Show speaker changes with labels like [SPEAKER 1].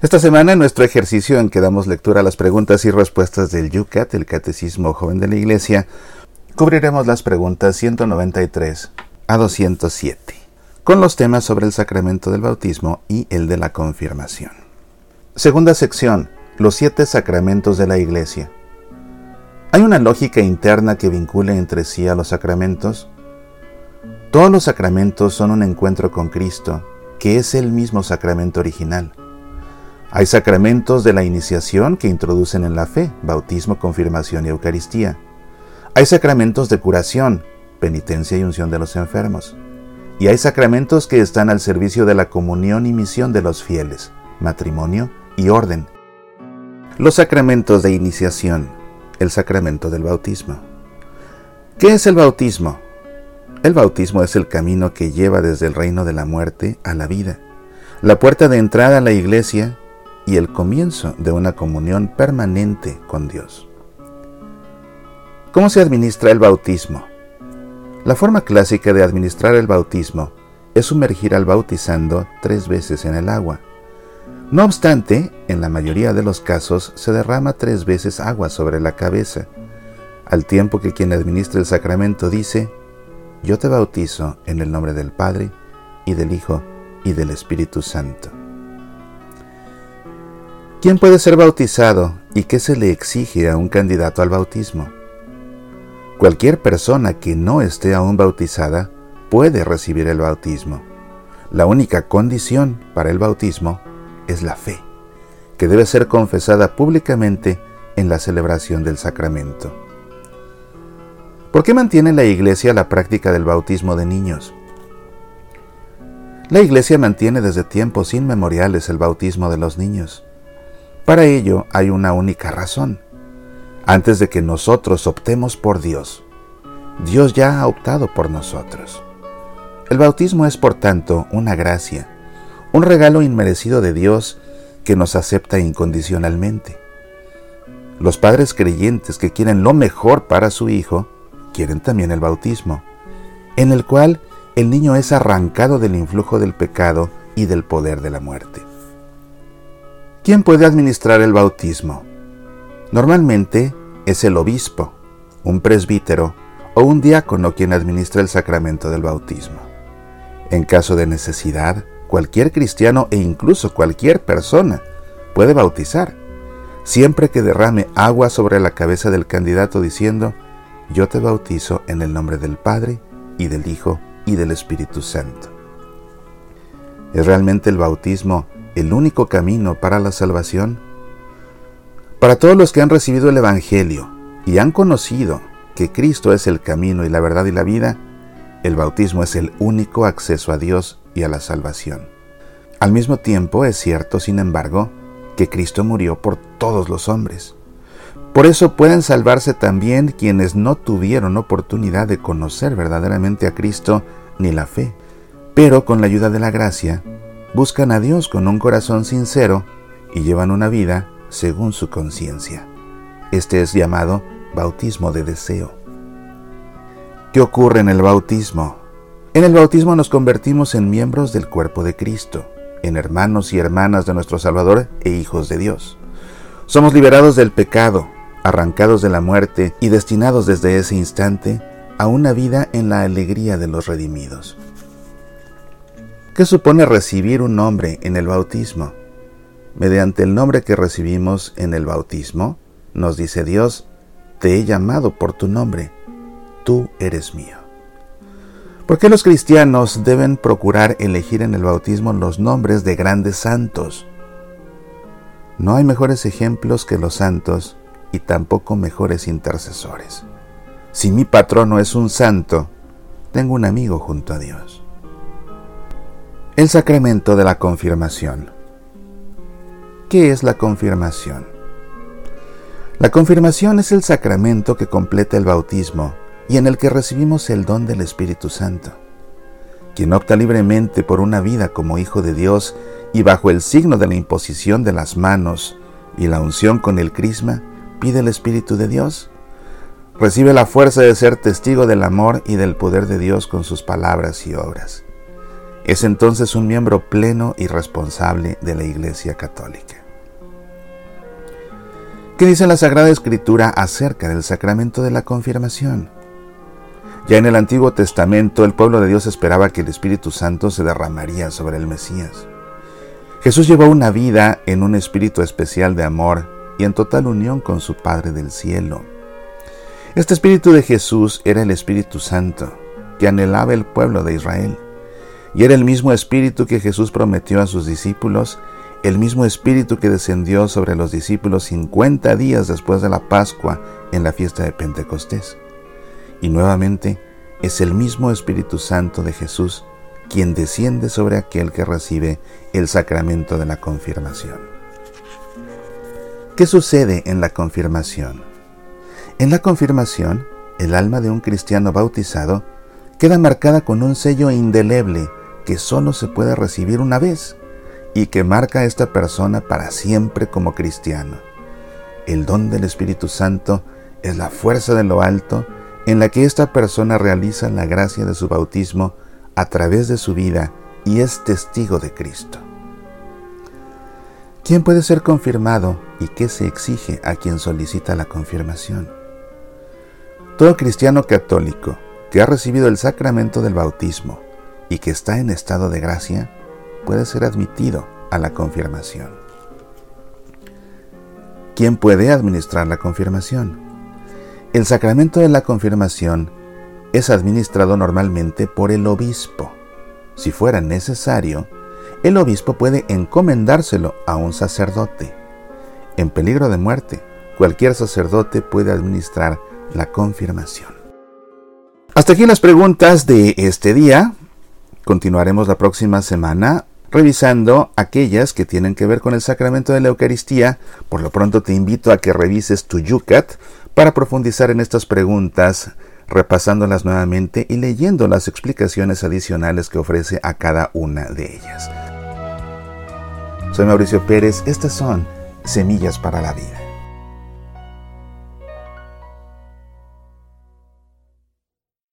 [SPEAKER 1] Esta semana en nuestro ejercicio en que damos lectura a las preguntas y respuestas del Yucat, el Catecismo Joven de la Iglesia, cubriremos las preguntas 193 a 207, con los temas sobre el sacramento del bautismo y el de la confirmación. Segunda sección, los siete sacramentos de la Iglesia. ¿Hay una lógica interna que vincule entre sí a los sacramentos? Todos los sacramentos son un encuentro con Cristo, que es el mismo sacramento original. Hay sacramentos de la iniciación que introducen en la fe, bautismo, confirmación y Eucaristía. Hay sacramentos de curación, penitencia y unción de los enfermos. Y hay sacramentos que están al servicio de la comunión y misión de los fieles, matrimonio y orden. Los sacramentos de iniciación, el sacramento del bautismo. ¿Qué es el bautismo? El bautismo es el camino que lleva desde el reino de la muerte a la vida, la puerta de entrada a la iglesia y el comienzo de una comunión permanente con Dios. ¿Cómo se administra el bautismo? La forma clásica de administrar el bautismo es sumergir al bautizando tres veces en el agua. No obstante, en la mayoría de los casos se derrama tres veces agua sobre la cabeza, al tiempo que quien administra el sacramento dice, yo te bautizo en el nombre del Padre, y del Hijo, y del Espíritu Santo. ¿Quién puede ser bautizado y qué se le exige a un candidato al bautismo? Cualquier persona que no esté aún bautizada puede recibir el bautismo. La única condición para el bautismo es la fe, que debe ser confesada públicamente en la celebración del sacramento. ¿Por qué mantiene la Iglesia la práctica del bautismo de niños? La Iglesia mantiene desde tiempos inmemoriales el bautismo de los niños. Para ello hay una única razón. Antes de que nosotros optemos por Dios, Dios ya ha optado por nosotros. El bautismo es, por tanto, una gracia, un regalo inmerecido de Dios que nos acepta incondicionalmente. Los padres creyentes que quieren lo mejor para su hijo, quieren también el bautismo, en el cual el niño es arrancado del influjo del pecado y del poder de la muerte. ¿Quién puede administrar el bautismo? Normalmente es el obispo, un presbítero o un diácono quien administra el sacramento del bautismo. En caso de necesidad, cualquier cristiano e incluso cualquier persona puede bautizar, siempre que derrame agua sobre la cabeza del candidato diciendo, yo te bautizo en el nombre del Padre y del Hijo y del Espíritu Santo. ¿Es realmente el bautismo el único camino para la salvación? Para todos los que han recibido el Evangelio y han conocido que Cristo es el camino y la verdad y la vida, el bautismo es el único acceso a Dios y a la salvación. Al mismo tiempo es cierto, sin embargo, que Cristo murió por todos los hombres. Por eso pueden salvarse también quienes no tuvieron oportunidad de conocer verdaderamente a Cristo ni la fe, pero con la ayuda de la gracia buscan a Dios con un corazón sincero y llevan una vida según su conciencia. Este es llamado bautismo de deseo. ¿Qué ocurre en el bautismo? En el bautismo nos convertimos en miembros del cuerpo de Cristo, en hermanos y hermanas de nuestro Salvador e hijos de Dios. Somos liberados del pecado, arrancados de la muerte y destinados desde ese instante a una vida en la alegría de los redimidos. ¿Qué supone recibir un nombre en el bautismo? Mediante el nombre que recibimos en el bautismo, nos dice Dios, te he llamado por tu nombre, tú eres mío. ¿Por qué los cristianos deben procurar elegir en el bautismo los nombres de grandes santos? No hay mejores ejemplos que los santos y tampoco mejores intercesores. Si mi patrono es un santo, tengo un amigo junto a Dios. El sacramento de la confirmación. ¿Qué es la confirmación? La confirmación es el sacramento que completa el bautismo y en el que recibimos el don del Espíritu Santo. Quien opta libremente por una vida como hijo de Dios y bajo el signo de la imposición de las manos y la unción con el crisma, pide el Espíritu de Dios. Recibe la fuerza de ser testigo del amor y del poder de Dios con sus palabras y obras es entonces un miembro pleno y responsable de la Iglesia Católica. ¿Qué dice la Sagrada Escritura acerca del sacramento de la confirmación? Ya en el Antiguo Testamento el pueblo de Dios esperaba que el Espíritu Santo se derramaría sobre el Mesías. Jesús llevó una vida en un espíritu especial de amor y en total unión con su Padre del cielo. Este espíritu de Jesús era el Espíritu Santo, que anhelaba el pueblo de Israel. Y era el mismo espíritu que Jesús prometió a sus discípulos, el mismo espíritu que descendió sobre los discípulos 50 días después de la Pascua en la fiesta de Pentecostés. Y nuevamente es el mismo Espíritu Santo de Jesús quien desciende sobre aquel que recibe el sacramento de la confirmación. ¿Qué sucede en la confirmación? En la confirmación, el alma de un cristiano bautizado queda marcada con un sello indeleble que solo se puede recibir una vez y que marca a esta persona para siempre como cristiano. El don del Espíritu Santo es la fuerza de lo alto en la que esta persona realiza la gracia de su bautismo a través de su vida y es testigo de Cristo. ¿Quién puede ser confirmado y qué se exige a quien solicita la confirmación? Todo cristiano católico que ha recibido el sacramento del bautismo y que está en estado de gracia puede ser admitido a la confirmación. ¿Quién puede administrar la confirmación? El sacramento de la confirmación es administrado normalmente por el obispo. Si fuera necesario, el obispo puede encomendárselo a un sacerdote. En peligro de muerte, cualquier sacerdote puede administrar la confirmación. Hasta aquí las preguntas de este día. Continuaremos la próxima semana revisando aquellas que tienen que ver con el sacramento de la Eucaristía. Por lo pronto te invito a que revises tu Yucat para profundizar en estas preguntas, repasándolas nuevamente y leyendo las explicaciones adicionales que ofrece a cada una de ellas. Soy Mauricio Pérez, estas son Semillas para la Vida.